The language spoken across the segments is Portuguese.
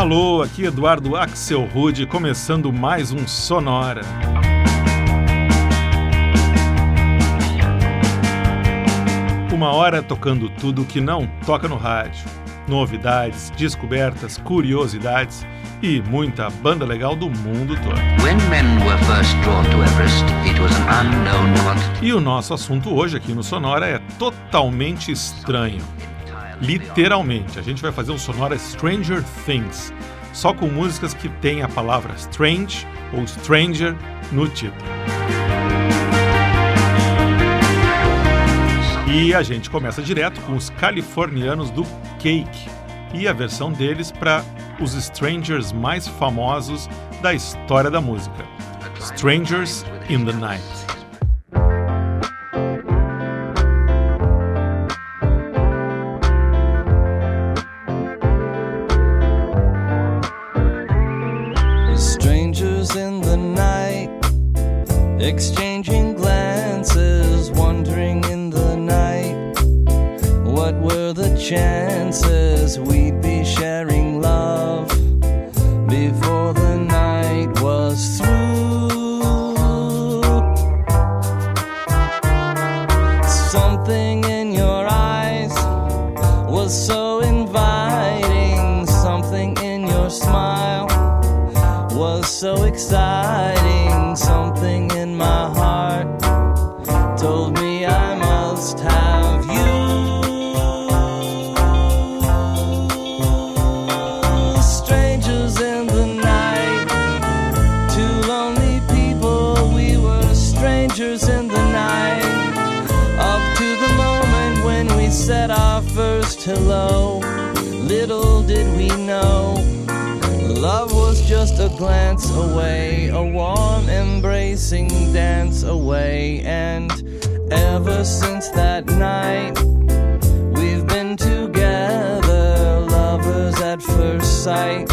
Alô, aqui Eduardo Axel Rude, começando mais um Sonora. Uma hora tocando tudo que não toca no rádio. Novidades, descobertas, curiosidades e muita banda legal do mundo todo. e o nosso assunto hoje aqui no Sonora é totalmente estranho. Literalmente, a gente vai fazer um Sonora Stranger Things, só com músicas que tem a palavra strange ou stranger no título. E a gente começa direto com os californianos do Cake e a versão deles para os strangers mais famosos da história da música: Strangers in the Night. glance away, a warm embracing dance away. And ever since that night, we've been together, lovers at first sight.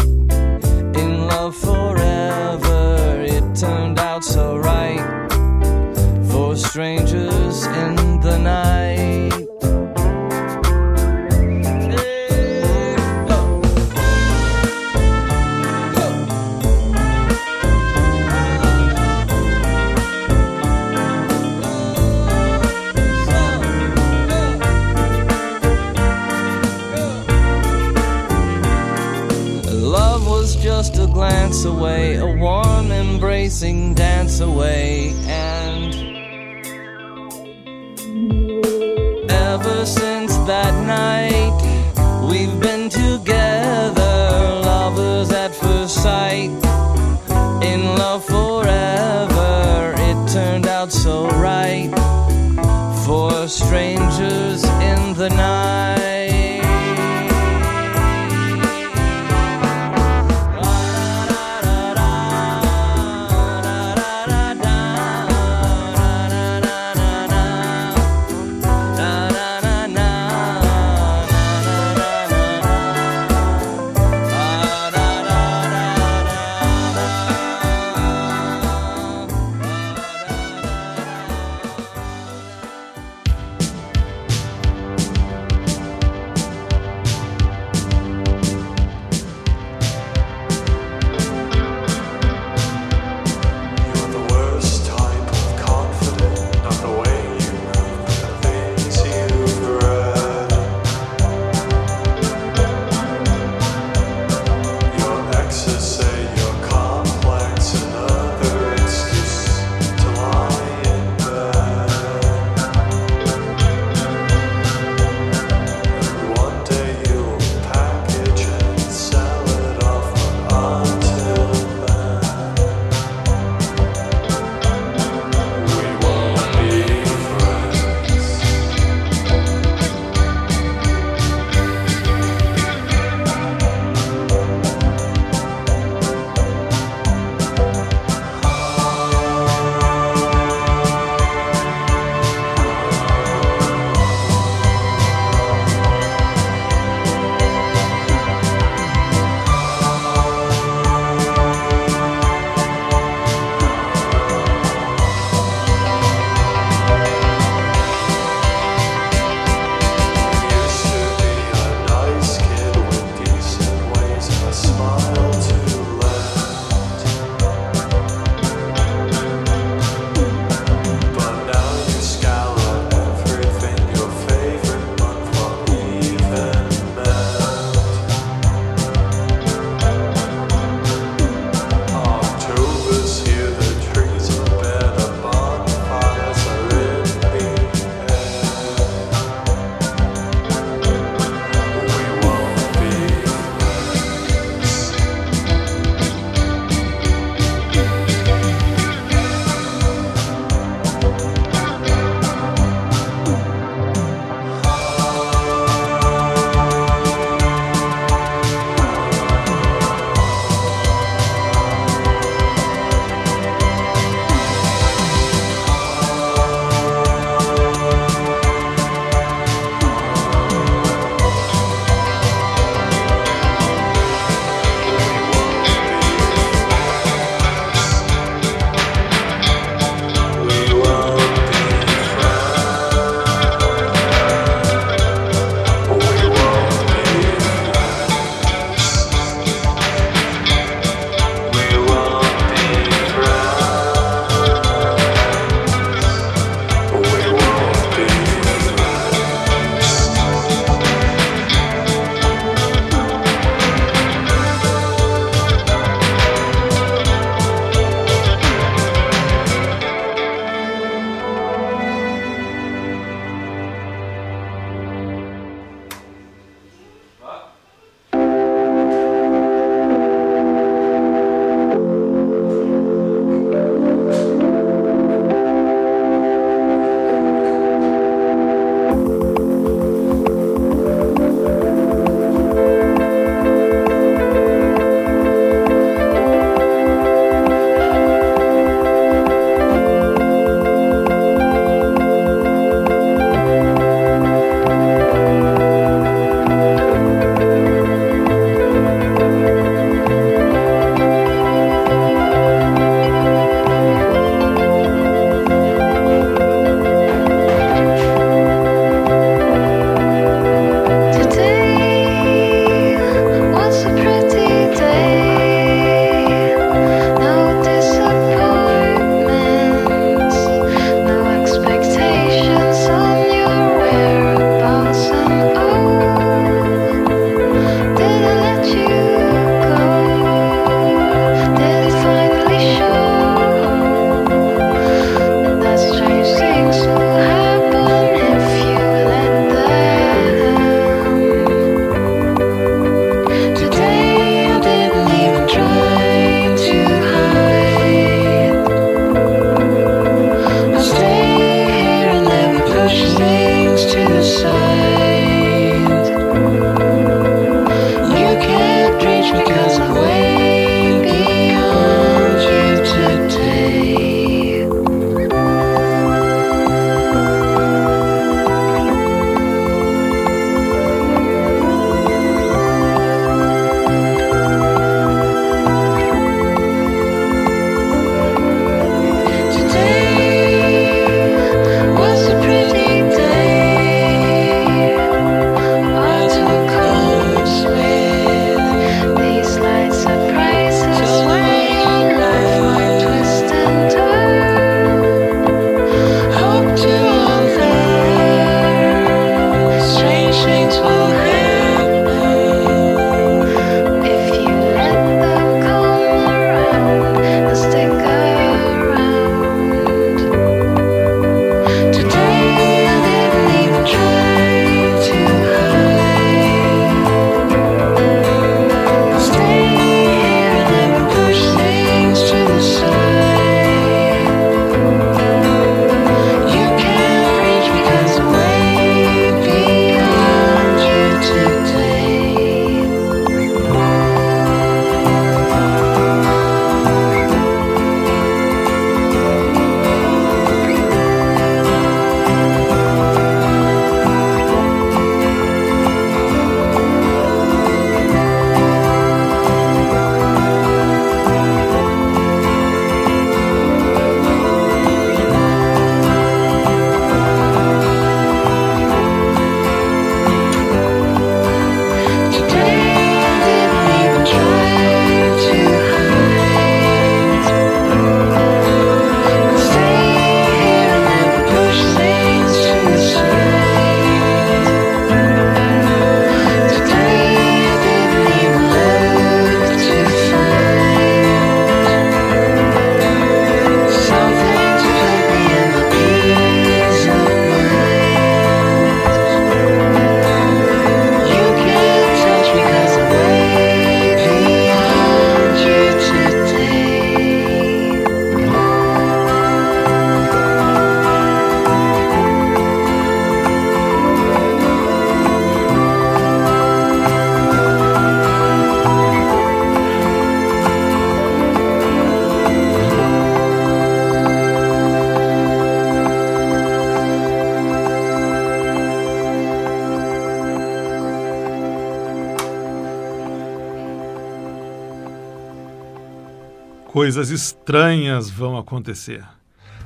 Coisas estranhas vão acontecer.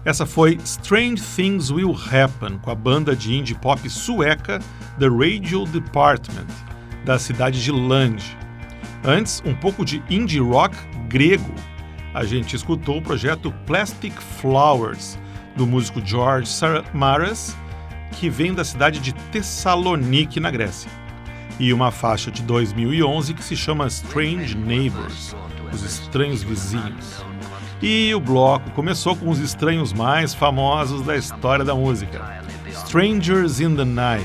Essa foi Strange Things Will Happen, com a banda de indie pop sueca The Radio Department, da cidade de Lund. Antes, um pouco de indie rock grego. A gente escutou o projeto Plastic Flowers, do músico George Maras, que vem da cidade de Tessalonique, na Grécia. E uma faixa de 2011 que se chama Strange Neighbors, os estranhos vizinhos. E o bloco começou com os estranhos mais famosos da história da música, Strangers in the Night,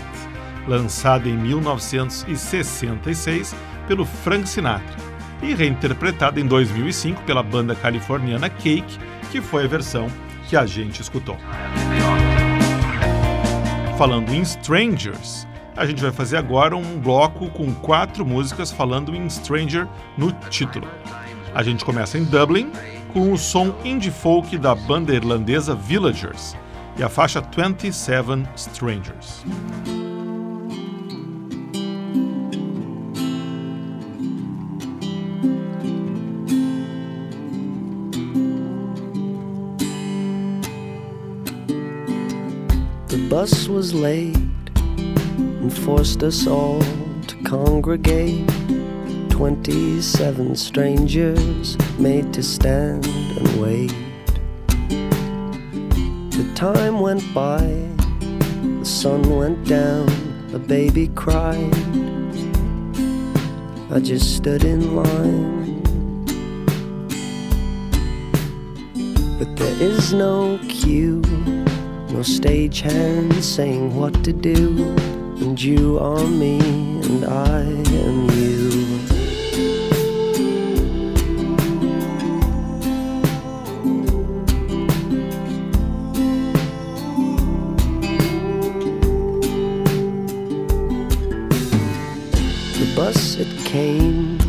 lançado em 1966 pelo Frank Sinatra e reinterpretado em 2005 pela banda californiana Cake, que foi a versão que a gente escutou. Falando em Strangers, a gente vai fazer agora um bloco com quatro músicas falando em Stranger no título. A gente começa em Dublin, com o som indie folk da banda irlandesa Villagers e a faixa 27 Strangers. The bus was late and forced us all to congregate 27 strangers made to stand and wait. The time went by, the sun went down, a baby cried. I just stood in line. But there is no cue, no stagehand saying what to do. And you are me, and I am you. Came,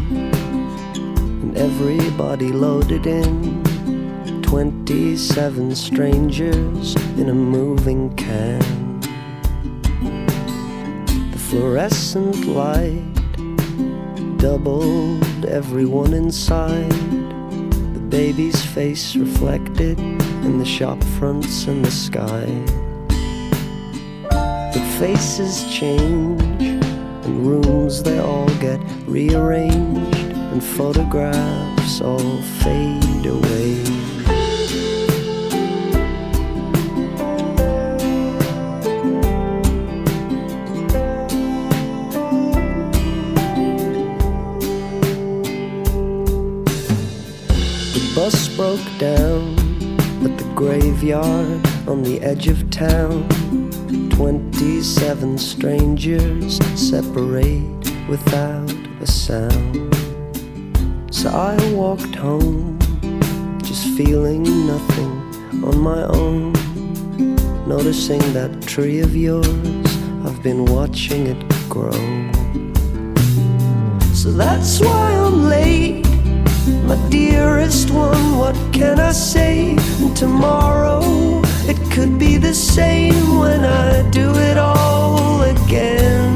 and everybody loaded in. 27 strangers in a moving can. The fluorescent light doubled everyone inside. The baby's face reflected in the shop fronts and the sky. The faces change and rooms they all get rearranged, and photographs all fade away. The bus broke down at the graveyard on the edge of town 27 strangers separate without a sound. So I walked home, just feeling nothing on my own. Noticing that tree of yours, I've been watching it grow. So that's why I'm late, my dearest one. What can I say? Tomorrow it could be the same when I do it all again.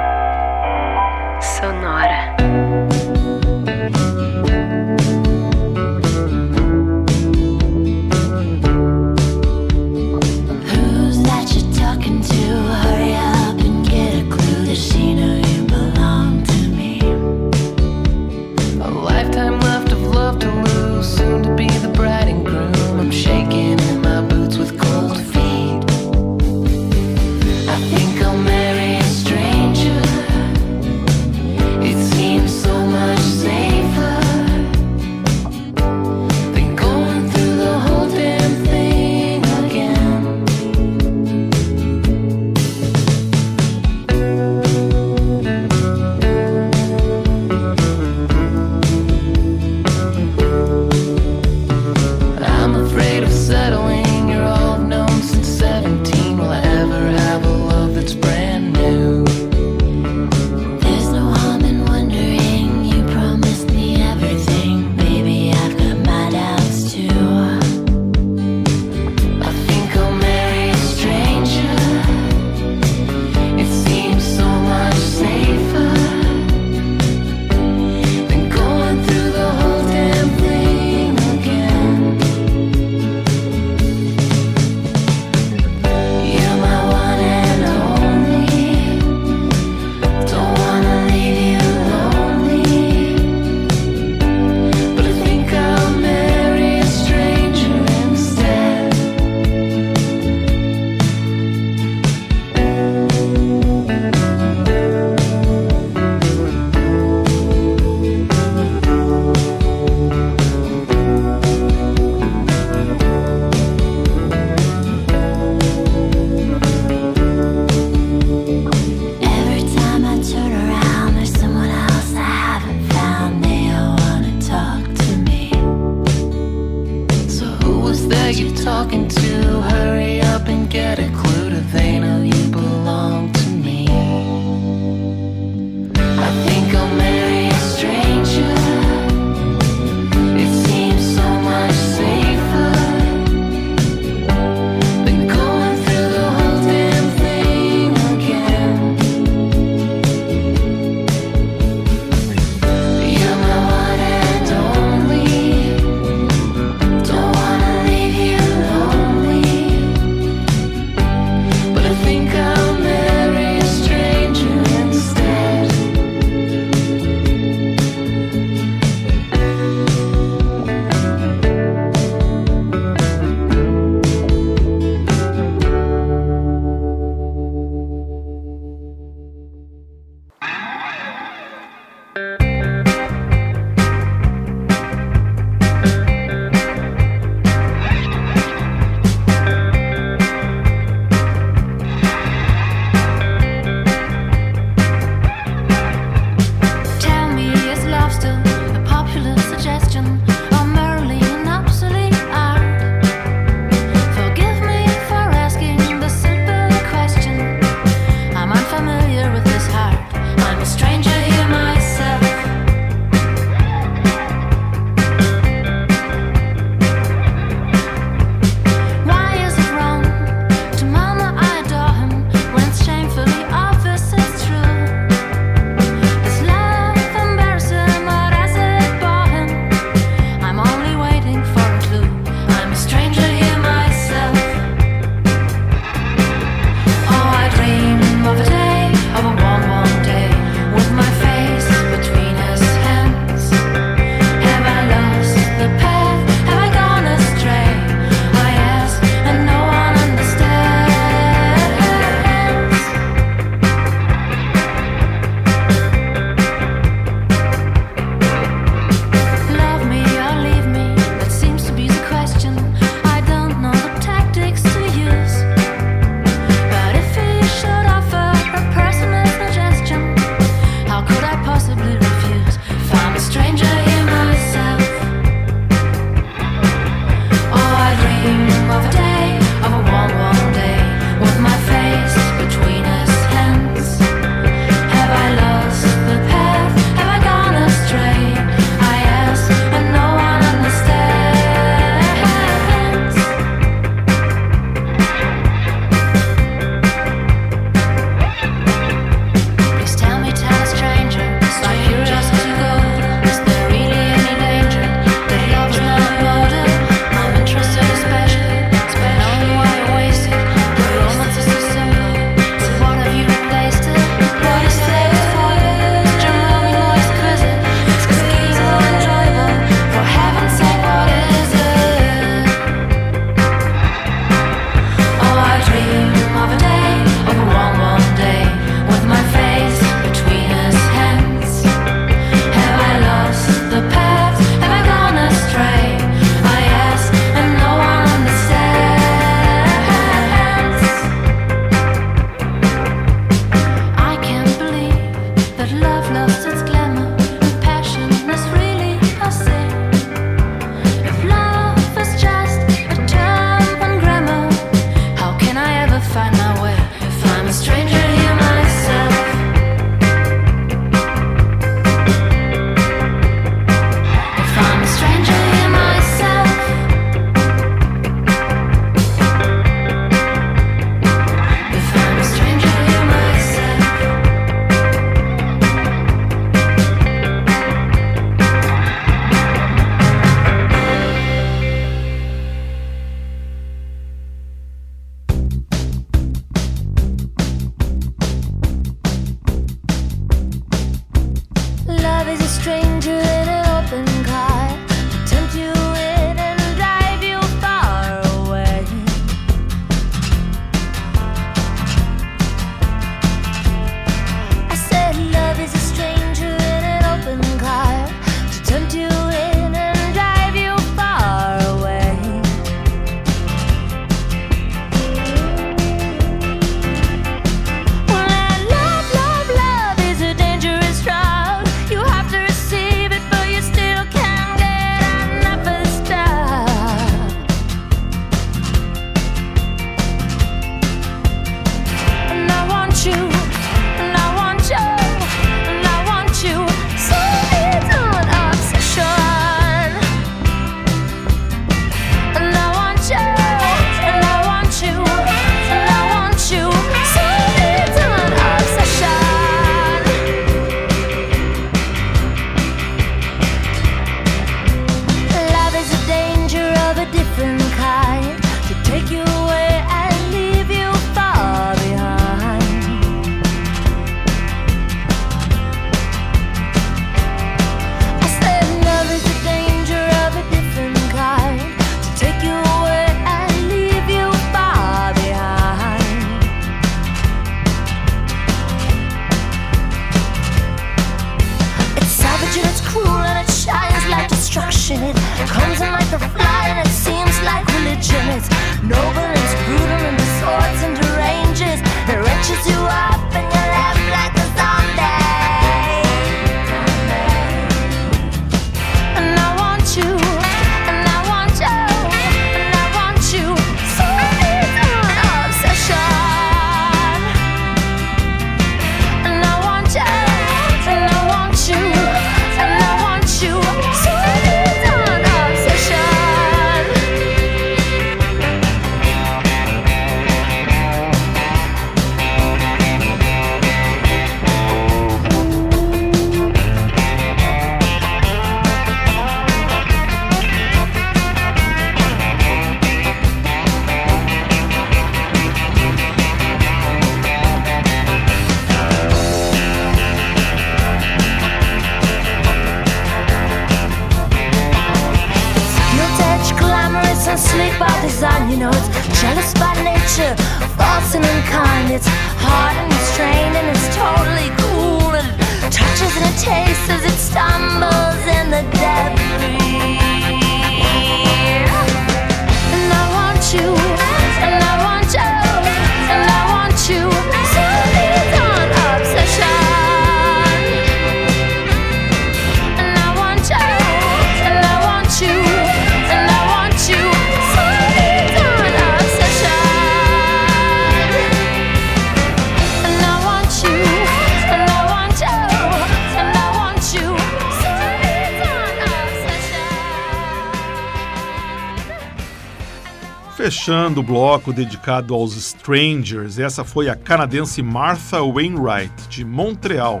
Fechando o bloco dedicado aos Strangers, essa foi a canadense Martha Wainwright, de Montreal,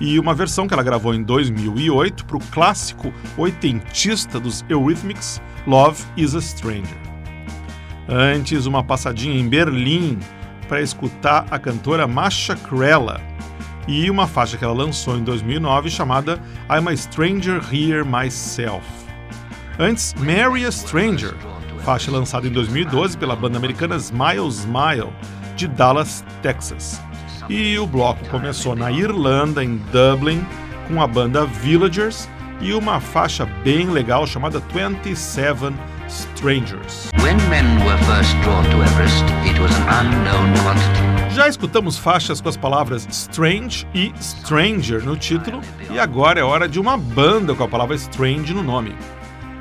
e uma versão que ela gravou em 2008 para o clássico oitentista dos Eurythmics, Love is a Stranger. Antes, uma passadinha em Berlim para escutar a cantora Masha Krella e uma faixa que ela lançou em 2009 chamada I'm a Stranger Here Myself. Antes, Marry a Stranger, faixa lançada em 2012 pela banda americana Smile Smile, de Dallas, Texas. E o bloco começou na Irlanda, em Dublin, com a banda Villagers e uma faixa bem legal chamada 27 Strangers. Everest. Já escutamos faixas com as palavras Strange e Stranger no título, e agora é hora de uma banda com a palavra Strange no nome.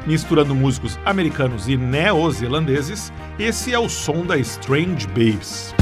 Misturando músicos americanos e neozelandeses, esse é o som da Strange Babes.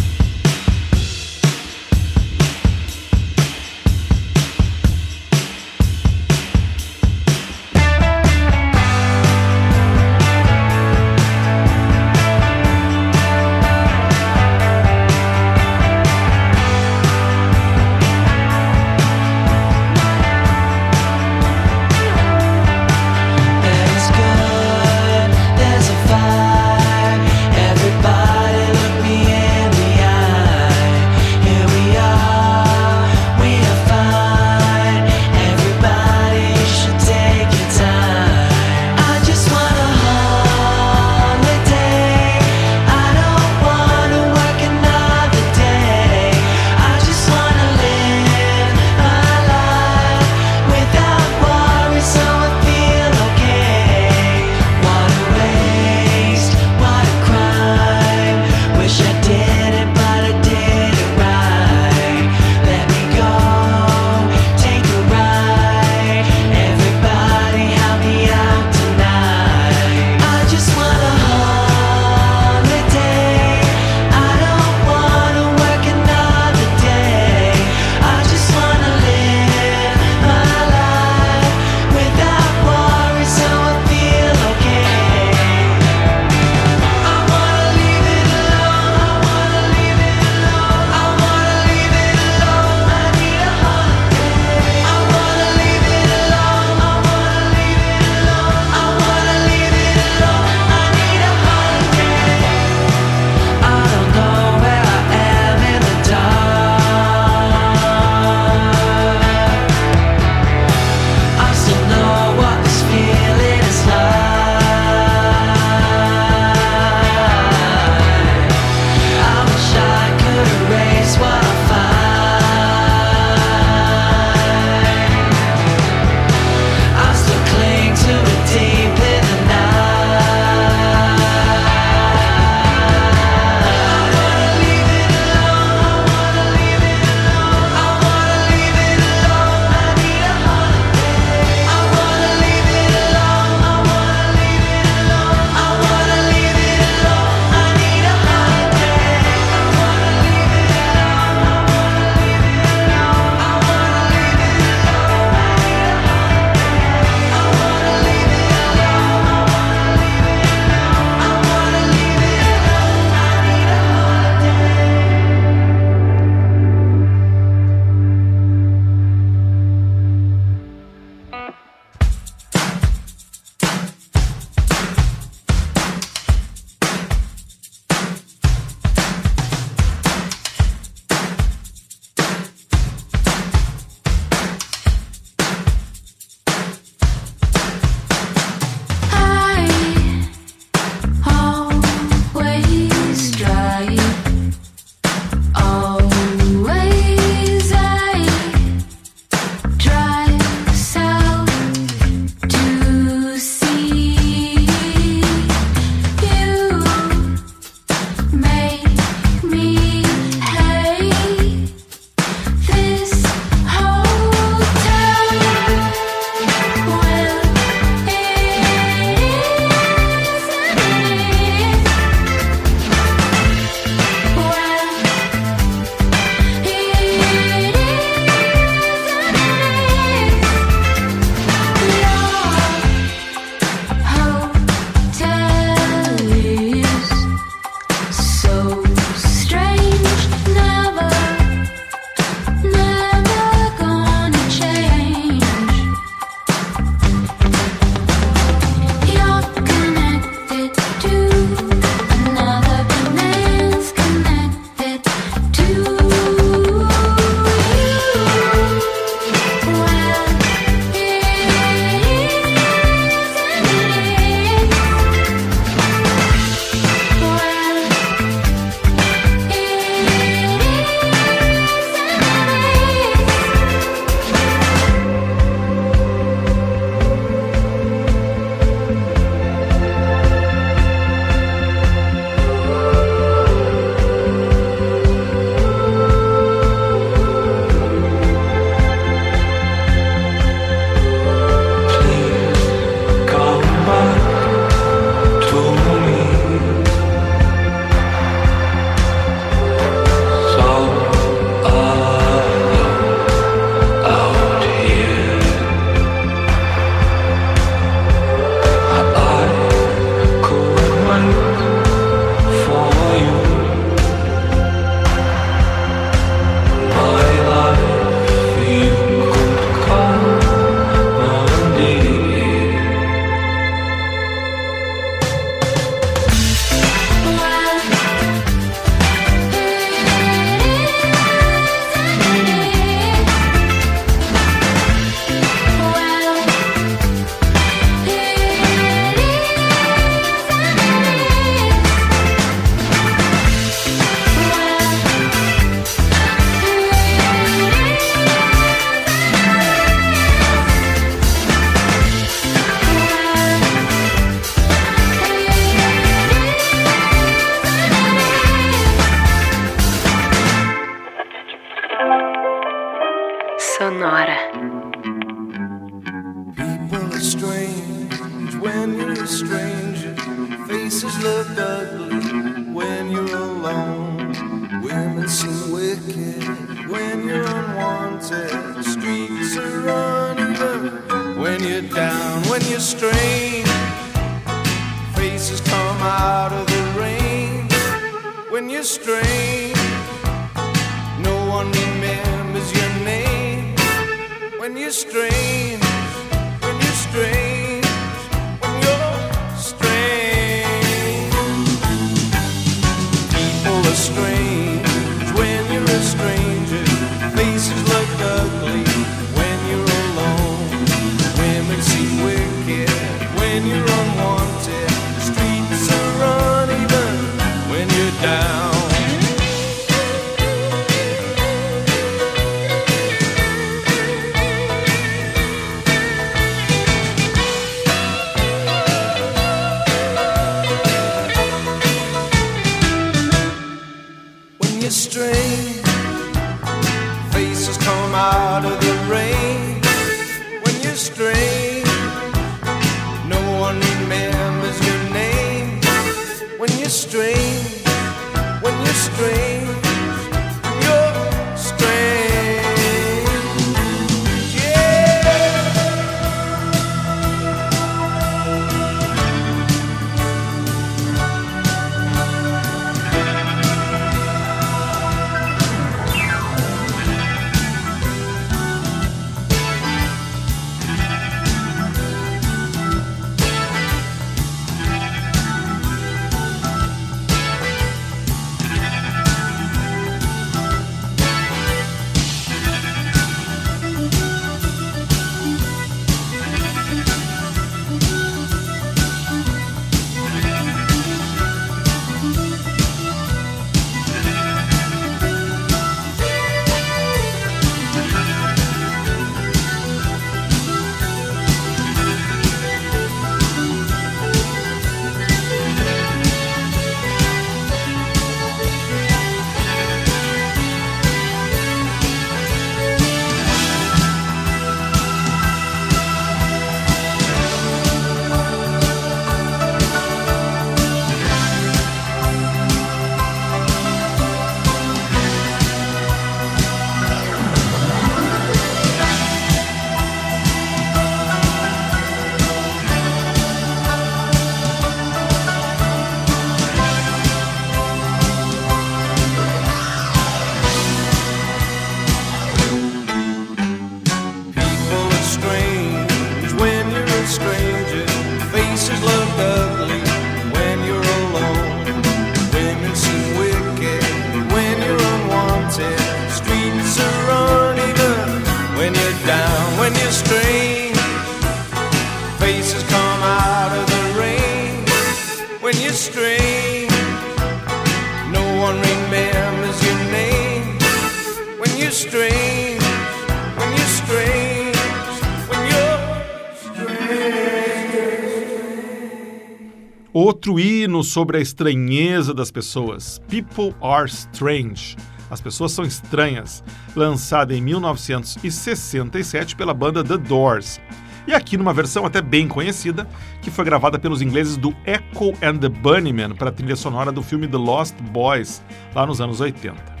Sobre a estranheza das pessoas, People Are Strange. As pessoas são estranhas, lançada em 1967 pela banda The Doors. E aqui numa versão até bem conhecida, que foi gravada pelos ingleses do Echo and the Bunnymen para a trilha sonora do filme The Lost Boys, lá nos anos 80.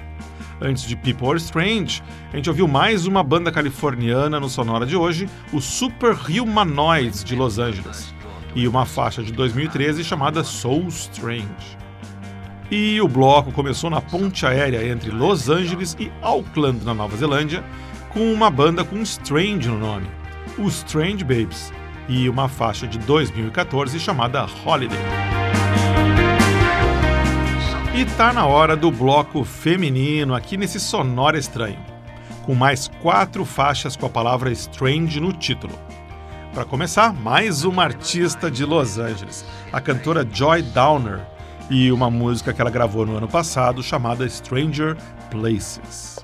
Antes de People Are Strange, a gente ouviu mais uma banda californiana no Sonora de hoje, o Super Humanoids de Los Angeles, e uma faixa de 2013 chamada Soul Strange. E o bloco começou na ponte aérea entre Los Angeles e Auckland, na Nova Zelândia, com uma banda com Strange no nome, o Strange Babes, e uma faixa de 2014 chamada Holiday. E tá na hora do bloco feminino aqui nesse Sonora Estranho, com mais quatro faixas com a palavra Strange no título. Para começar, mais uma artista de Los Angeles, a cantora Joy Downer, e uma música que ela gravou no ano passado chamada Stranger Places.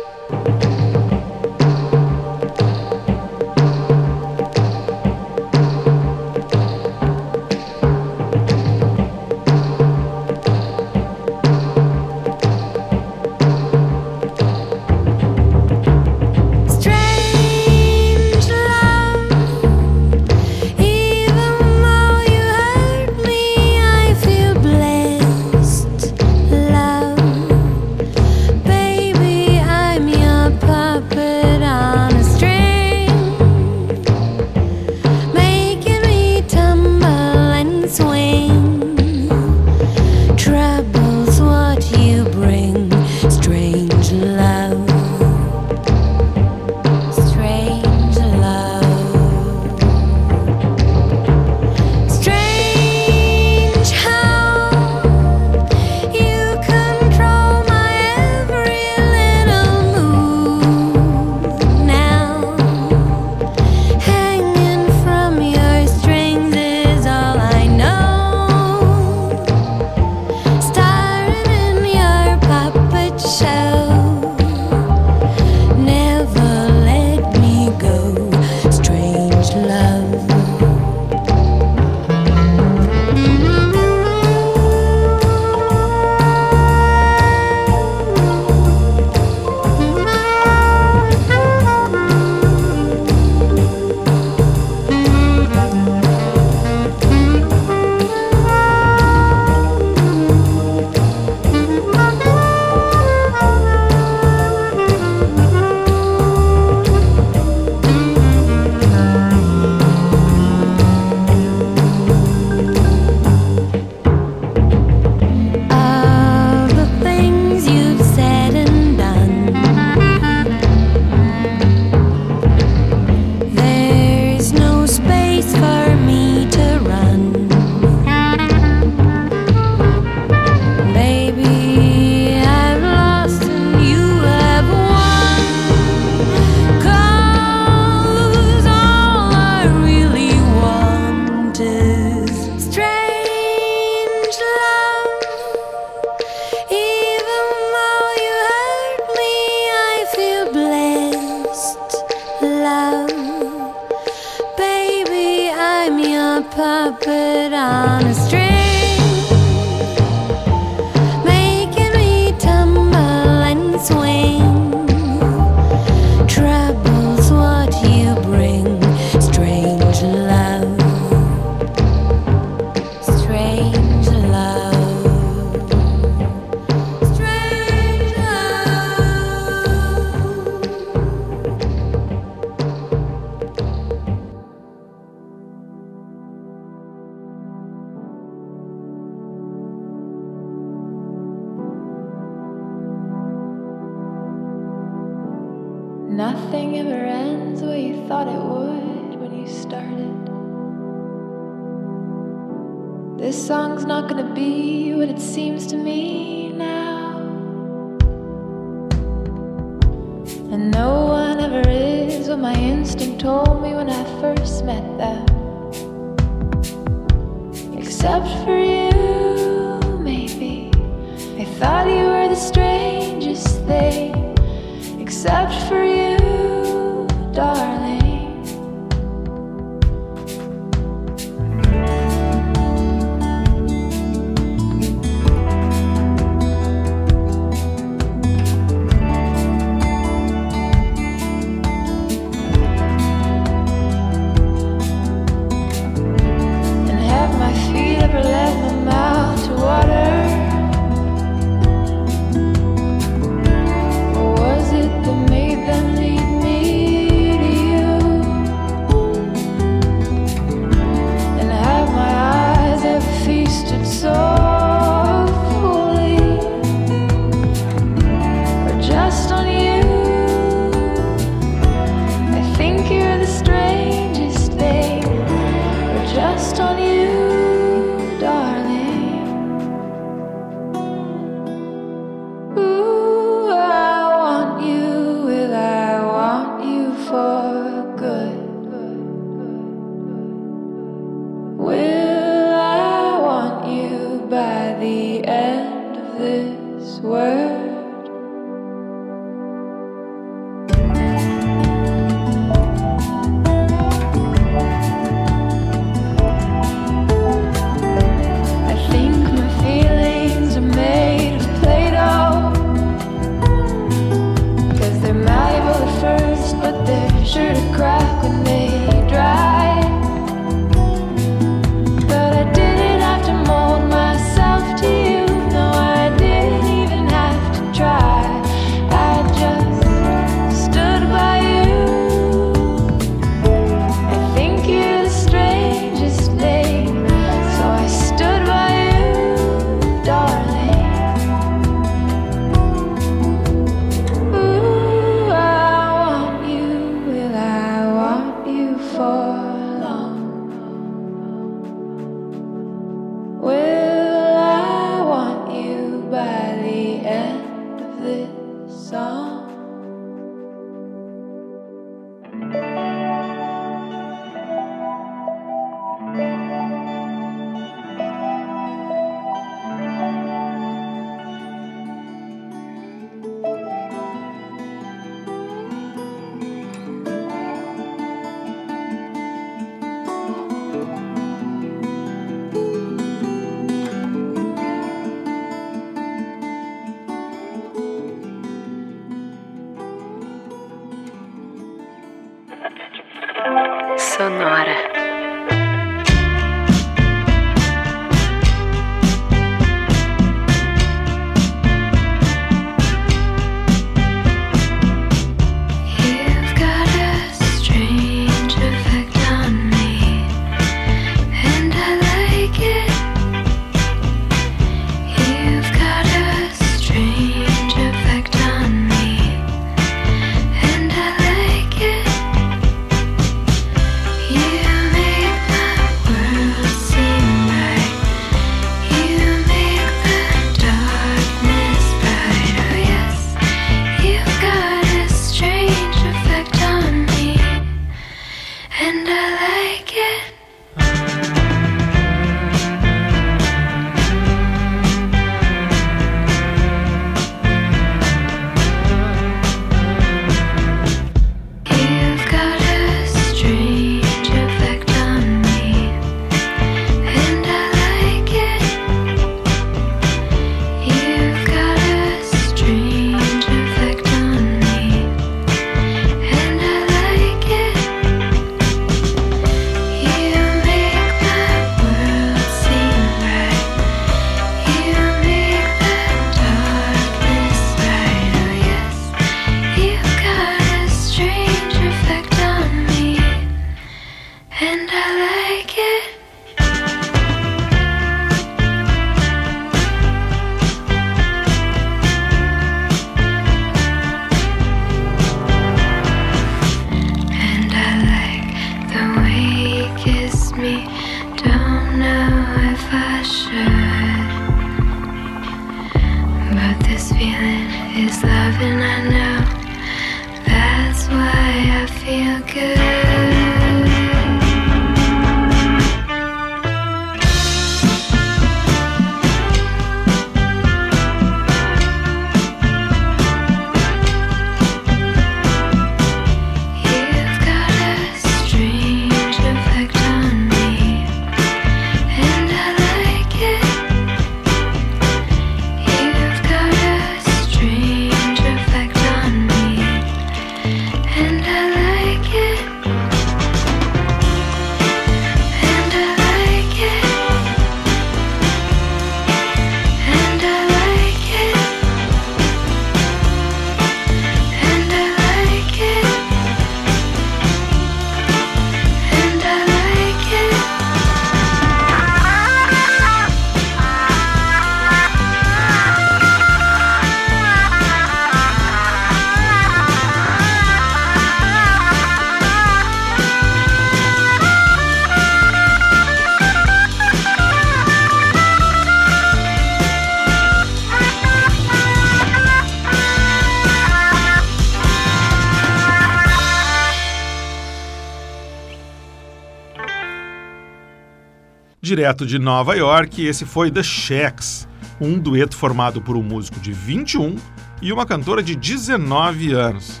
Direto de Nova York, esse foi The Shacks, um dueto formado por um músico de 21 e uma cantora de 19 anos.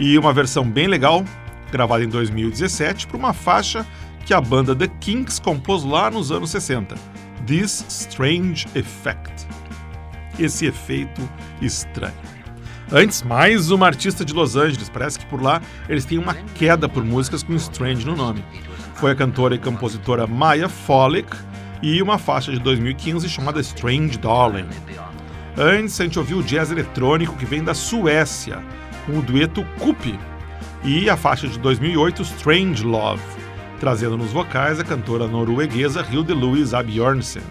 E uma versão bem legal, gravada em 2017, para uma faixa que a banda The Kinks compôs lá nos anos 60, This Strange Effect. Esse efeito estranho. Antes, mais uma artista de Los Angeles, parece que por lá eles têm uma queda por músicas com Strange no nome. Foi a cantora e compositora Maya Follick e uma faixa de 2015 chamada Strange Darling. Antes, a gente ouviu o jazz eletrônico que vem da Suécia, com o dueto Kupi, e a faixa de 2008 Strange Love, trazendo nos vocais a cantora norueguesa Hilde Louise Abjørnsen.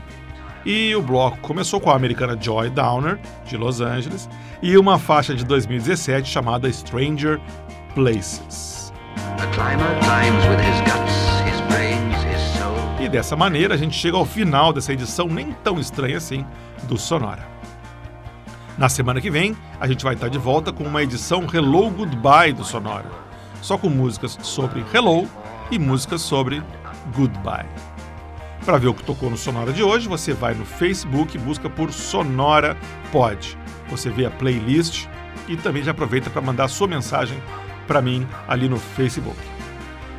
E o bloco começou com a americana Joy Downer, de Los Angeles, e uma faixa de 2017 chamada Stranger Places. E dessa maneira a gente chega ao final dessa edição nem tão estranha assim do Sonora. Na semana que vem, a gente vai estar de volta com uma edição Hello Goodbye do Sonora, só com músicas sobre Hello e músicas sobre Goodbye. Para ver o que tocou no Sonora de hoje, você vai no Facebook e busca por Sonora Pod. Você vê a playlist e também já aproveita para mandar sua mensagem para mim ali no Facebook.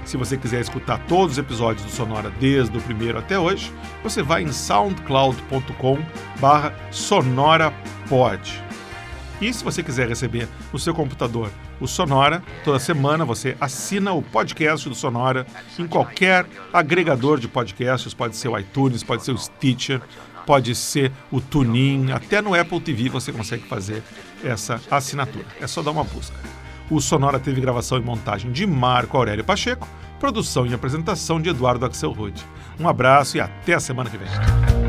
Se você quiser escutar todos os episódios do Sonora desde o primeiro até hoje, você vai em soundcloud.com barra sonorapod. E se você quiser receber no seu computador o Sonora, toda semana você assina o podcast do Sonora em qualquer agregador de podcasts, pode ser o iTunes, pode ser o Stitcher, pode ser o TuneIn, até no Apple TV você consegue fazer essa assinatura. É só dar uma busca. O Sonora teve gravação e montagem de Marco Aurélio Pacheco, produção e apresentação de Eduardo Axelrod. Um abraço e até a semana que vem.